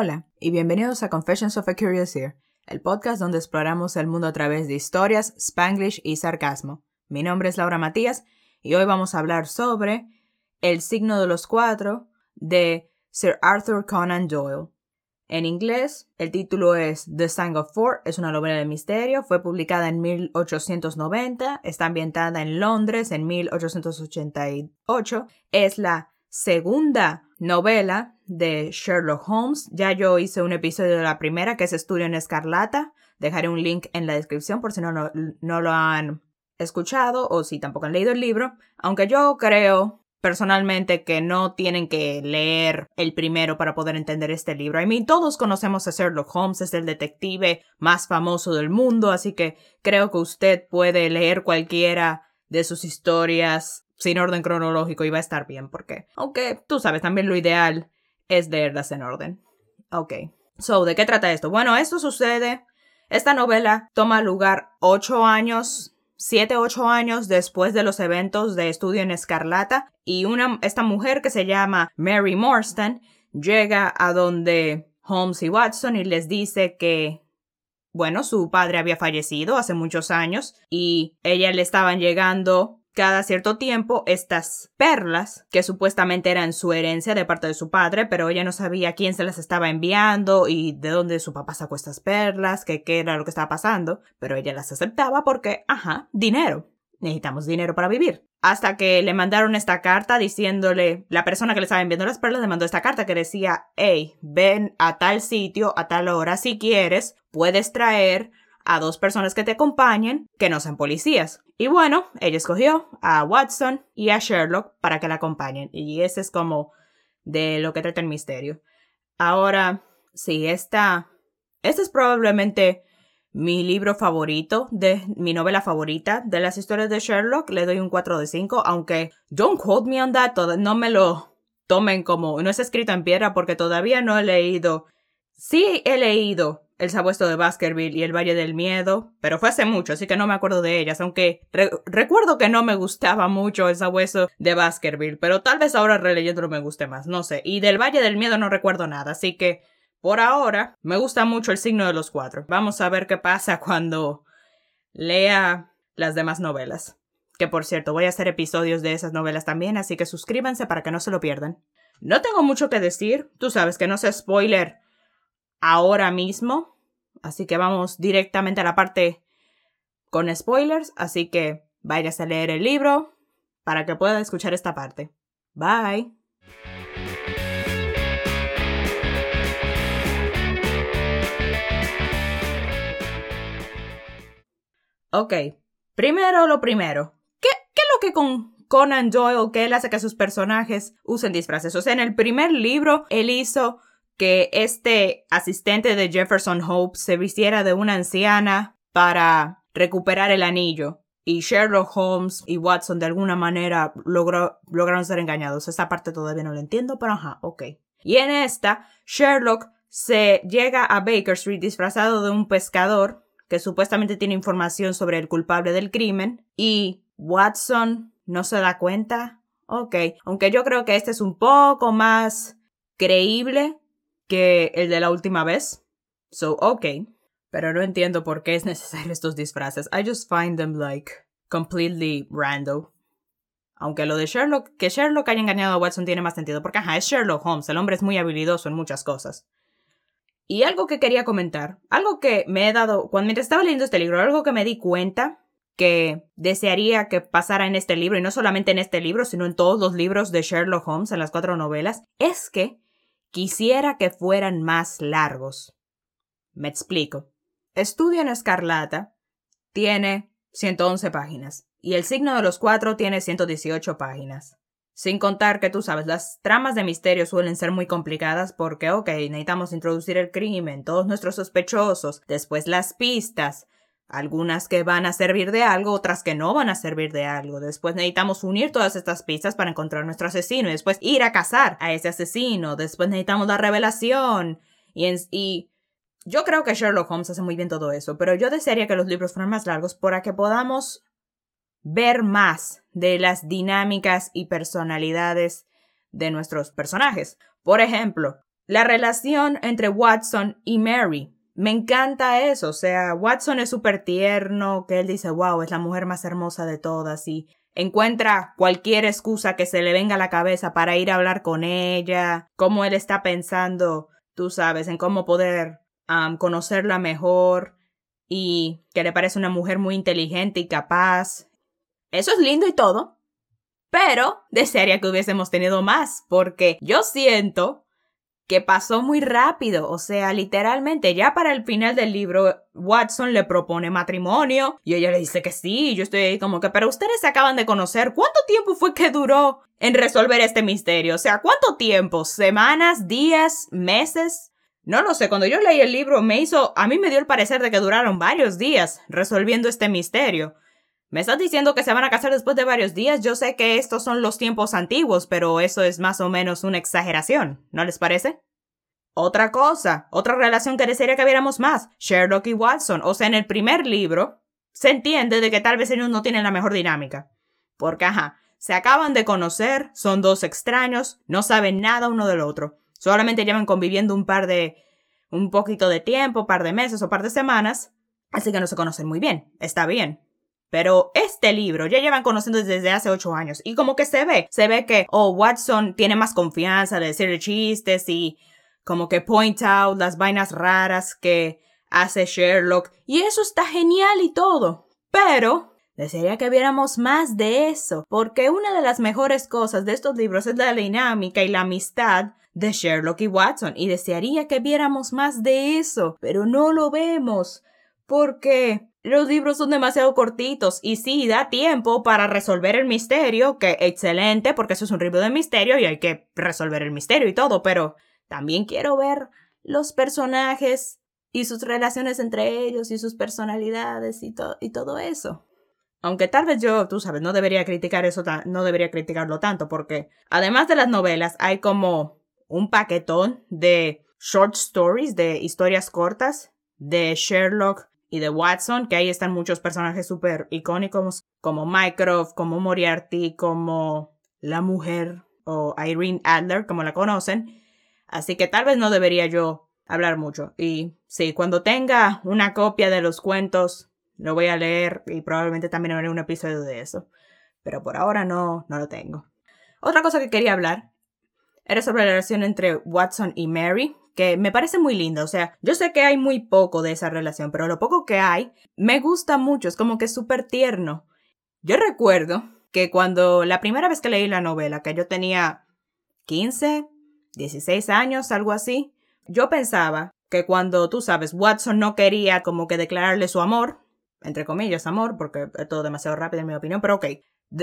Hola y bienvenidos a Confessions of a Curious Ear, el podcast donde exploramos el mundo a través de historias, spanglish y sarcasmo. Mi nombre es Laura Matías y hoy vamos a hablar sobre El signo de los cuatro de Sir Arthur Conan Doyle. En inglés, el título es The Sang of Four, es una novela de misterio, fue publicada en 1890, está ambientada en Londres en 1888, es la segunda novela de Sherlock Holmes. Ya yo hice un episodio de la primera que es Estudio en Escarlata. Dejaré un link en la descripción por si no, no, no lo han escuchado o si tampoco han leído el libro. Aunque yo creo personalmente que no tienen que leer el primero para poder entender este libro. I mean, todos conocemos a Sherlock Holmes, es el detective más famoso del mundo, así que creo que usted puede leer cualquiera de sus historias sin orden cronológico y va a estar bien, porque, aunque tú sabes, también lo ideal es leerlas en orden. Ok. So, ¿de qué trata esto? Bueno, esto sucede. Esta novela toma lugar ocho años, siete, ocho años después de los eventos de Estudio en Escarlata y una, esta mujer que se llama Mary Morstan llega a donde Holmes y Watson y les dice que bueno, su padre había fallecido hace muchos años y ella le estaban llegando cada cierto tiempo estas perlas, que supuestamente eran su herencia de parte de su padre, pero ella no sabía quién se las estaba enviando y de dónde su papá sacó estas perlas, que qué era lo que estaba pasando, pero ella las aceptaba porque, ajá, dinero. Necesitamos dinero para vivir. Hasta que le mandaron esta carta diciéndole, la persona que le estaba enviando las perlas le mandó esta carta que decía, hey, ven a tal sitio a tal hora si quieres, puedes traer a dos personas que te acompañen que no sean policías. Y bueno, ella escogió a Watson y a Sherlock para que la acompañen. Y ese es como de lo que trata el misterio. Ahora, sí, esta, este es probablemente mi libro favorito, de mi novela favorita de las historias de Sherlock. Le doy un 4 de 5, aunque don't quote me on that, no me lo tomen como, no es escrito en piedra porque todavía no he leído. Sí he leído el sabueso de Baskerville y El Valle del Miedo, pero fue hace mucho, así que no me acuerdo de ellas, aunque recuerdo que no me gustaba mucho el sabueso de Baskerville, pero tal vez ahora releyéndolo me guste más, no sé. Y del Valle del Miedo no recuerdo nada, así que por ahora me gusta mucho el signo de los cuatro. Vamos a ver qué pasa cuando lea las demás novelas. Que por cierto, voy a hacer episodios de esas novelas también, así que suscríbanse para que no se lo pierdan. No tengo mucho que decir, tú sabes que no sé spoiler ahora mismo. Así que vamos directamente a la parte con spoilers. Así que vayas a leer el libro para que pueda escuchar esta parte. Bye. Ok, primero lo primero. ¿Qué, qué es lo que con Conan Doyle, que él hace que sus personajes usen disfraces? O sea, en el primer libro, él hizo que este asistente de Jefferson Hope se vistiera de una anciana para recuperar el anillo. Y Sherlock Holmes y Watson de alguna manera lograron ser engañados. Esa parte todavía no la entiendo, pero ajá, ok. Y en esta, Sherlock se llega a Baker Street disfrazado de un pescador que supuestamente tiene información sobre el culpable del crimen y Watson no se da cuenta. Ok, aunque yo creo que este es un poco más creíble que el de la última vez. So, okay. Pero no entiendo por qué es necesario estos disfraces. I just find them like completely random. Aunque lo de Sherlock, que Sherlock haya engañado a Watson tiene más sentido, porque ajá, es Sherlock Holmes, el hombre es muy habilidoso en muchas cosas. Y algo que quería comentar, algo que me he dado, cuando mientras estaba leyendo este libro, algo que me di cuenta que desearía que pasara en este libro, y no solamente en este libro, sino en todos los libros de Sherlock Holmes, en las cuatro novelas, es que Quisiera que fueran más largos. Me explico. Estudio en Escarlata tiene 111 páginas y el signo de los cuatro tiene 118 páginas. Sin contar que tú sabes, las tramas de misterio suelen ser muy complicadas porque, ok, necesitamos introducir el crimen, todos nuestros sospechosos, después las pistas, algunas que van a servir de algo, otras que no van a servir de algo. Después necesitamos unir todas estas pistas para encontrar nuestro asesino y después ir a cazar a ese asesino. Después necesitamos la revelación. Y, y yo creo que Sherlock Holmes hace muy bien todo eso, pero yo desearía que los libros fueran más largos para que podamos ver más de las dinámicas y personalidades de nuestros personajes. Por ejemplo, la relación entre Watson y Mary. Me encanta eso, o sea, Watson es súper tierno, que él dice, wow, es la mujer más hermosa de todas y encuentra cualquier excusa que se le venga a la cabeza para ir a hablar con ella, cómo él está pensando, tú sabes, en cómo poder conocerla mejor y que le parece una mujer muy inteligente y capaz. Eso es lindo y todo, pero desearía que hubiésemos tenido más, porque yo siento que pasó muy rápido, o sea, literalmente ya para el final del libro Watson le propone matrimonio y ella le dice que sí, yo estoy ahí como que, pero ustedes se acaban de conocer, ¿cuánto tiempo fue que duró en resolver este misterio? O sea, ¿cuánto tiempo? ¿Semanas? ¿Días? ¿Meses? No lo sé, cuando yo leí el libro me hizo, a mí me dio el parecer de que duraron varios días resolviendo este misterio. ¿Me estás diciendo que se van a casar después de varios días? Yo sé que estos son los tiempos antiguos, pero eso es más o menos una exageración, ¿no les parece? Otra cosa, otra relación que desearía que viéramos más, Sherlock y Watson. O sea, en el primer libro se entiende de que tal vez ellos no tienen la mejor dinámica. Porque, ajá, se acaban de conocer, son dos extraños, no saben nada uno del otro. Solamente llevan conviviendo un par de, un poquito de tiempo, par de meses o par de semanas, así que no se conocen muy bien. Está bien. Pero este libro ya llevan conociendo desde hace ocho años y como que se ve, se ve que, oh, Watson tiene más confianza de decir chistes y como que point out las vainas raras que hace Sherlock y eso está genial y todo. Pero desearía que viéramos más de eso, porque una de las mejores cosas de estos libros es la dinámica y la amistad de Sherlock y Watson y desearía que viéramos más de eso, pero no lo vemos porque los libros son demasiado cortitos y sí da tiempo para resolver el misterio, que excelente porque eso es un libro de misterio y hay que resolver el misterio y todo, pero también quiero ver los personajes y sus relaciones entre ellos y sus personalidades y, y todo eso. Aunque tal vez yo, tú sabes, no debería criticar eso, no debería criticarlo tanto porque además de las novelas hay como un paquetón de short stories, de historias cortas de Sherlock y de Watson, que ahí están muchos personajes súper icónicos como Mycroft, como Moriarty, como la mujer o Irene Adler, como la conocen. Así que tal vez no debería yo hablar mucho. Y sí, cuando tenga una copia de los cuentos, lo voy a leer y probablemente también haré un episodio de eso. Pero por ahora no, no lo tengo. Otra cosa que quería hablar era sobre la relación entre Watson y Mary, que me parece muy linda. O sea, yo sé que hay muy poco de esa relación, pero lo poco que hay me gusta mucho, es como que es súper tierno. Yo recuerdo que cuando la primera vez que leí la novela, que yo tenía 15, 16 años, algo así, yo pensaba que cuando, tú sabes, Watson no quería como que declararle su amor, entre comillas amor, porque es todo demasiado rápido en mi opinión, pero ok,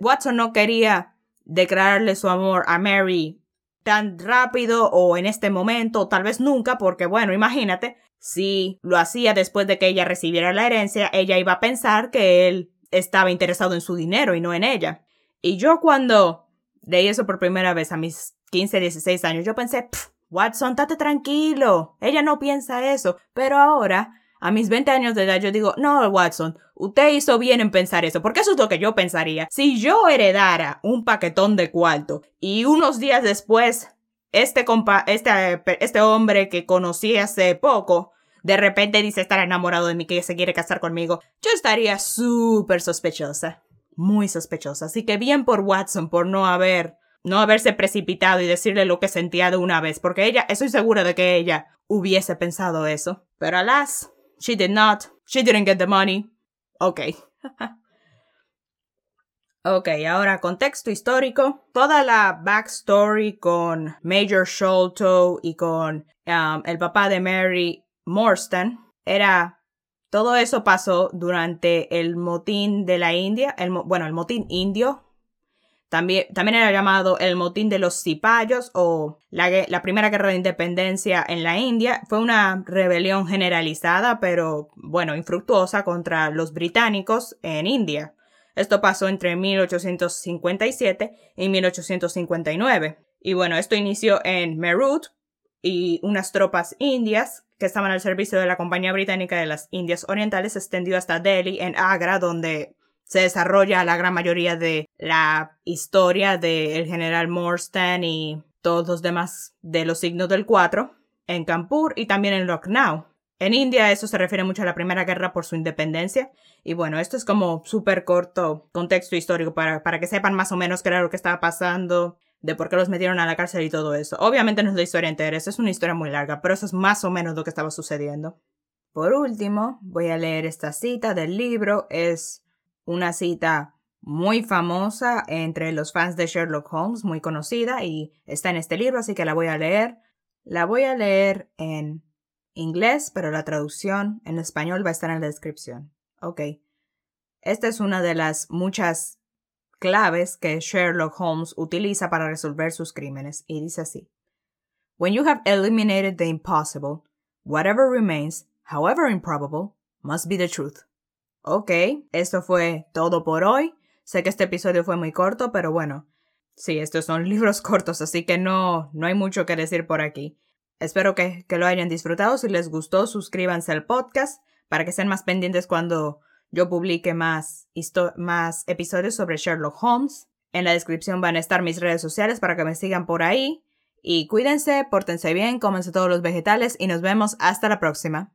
Watson no quería declararle su amor a Mary tan rápido o en este momento, o tal vez nunca, porque bueno, imagínate, si lo hacía después de que ella recibiera la herencia, ella iba a pensar que él estaba interesado en su dinero y no en ella. Y yo cuando leí eso por primera vez a mis 15, 16 años, yo pensé, Watson, tate tranquilo, ella no piensa eso, pero ahora a mis 20 años de edad yo digo, no, Watson, usted hizo bien en pensar eso, porque eso es lo que yo pensaría. Si yo heredara un paquetón de cuarto y unos días después este compa, este, este hombre que conocí hace poco, de repente dice estar enamorado de mí, que se quiere casar conmigo, yo estaría súper sospechosa. Muy sospechosa. Así que bien por Watson por no haber, no haberse precipitado y decirle lo que sentía de una vez, porque ella, estoy segura de que ella hubiese pensado eso. Pero alas, She did not. She didn't get the money. Ok. ok, ahora contexto histórico. Toda la backstory con Major Sholto y con um, el papá de Mary Morstan era. Todo eso pasó durante el motín de la India, el, bueno, el motín indio también, también era llamado el motín de los cipayos o la, la, primera guerra de independencia en la India. Fue una rebelión generalizada, pero bueno, infructuosa contra los británicos en India. Esto pasó entre 1857 y 1859. Y bueno, esto inició en Meerut y unas tropas indias que estaban al servicio de la Compañía Británica de las Indias Orientales se extendió hasta Delhi, en Agra, donde se desarrolla la gran mayoría de la historia del general Morstan y todos los demás de los signos del 4. en Kanpur y también en Lucknow. En India eso se refiere mucho a la Primera Guerra por su independencia. Y bueno, esto es como súper corto contexto histórico para, para que sepan más o menos qué era lo que estaba pasando, de por qué los metieron a la cárcel y todo eso. Obviamente no es la historia entera, eso es una historia muy larga, pero eso es más o menos lo que estaba sucediendo. Por último, voy a leer esta cita del libro. Es una cita muy famosa entre los fans de Sherlock Holmes, muy conocida, y está en este libro, así que la voy a leer. La voy a leer en inglés, pero la traducción en español va a estar en la descripción. Ok. Esta es una de las muchas claves que Sherlock Holmes utiliza para resolver sus crímenes, y dice así. When you have eliminated the impossible, whatever remains, however improbable, must be the truth. Ok, esto fue todo por hoy. Sé que este episodio fue muy corto, pero bueno, sí, estos son libros cortos, así que no, no hay mucho que decir por aquí. Espero que, lo hayan disfrutado. Si les gustó, suscríbanse al podcast para que estén más pendientes cuando yo publique más, más episodios sobre Sherlock Holmes. En la descripción van a estar mis redes sociales para que me sigan por ahí. Y cuídense, pórtense bien, cómense todos los vegetales y nos vemos hasta la próxima.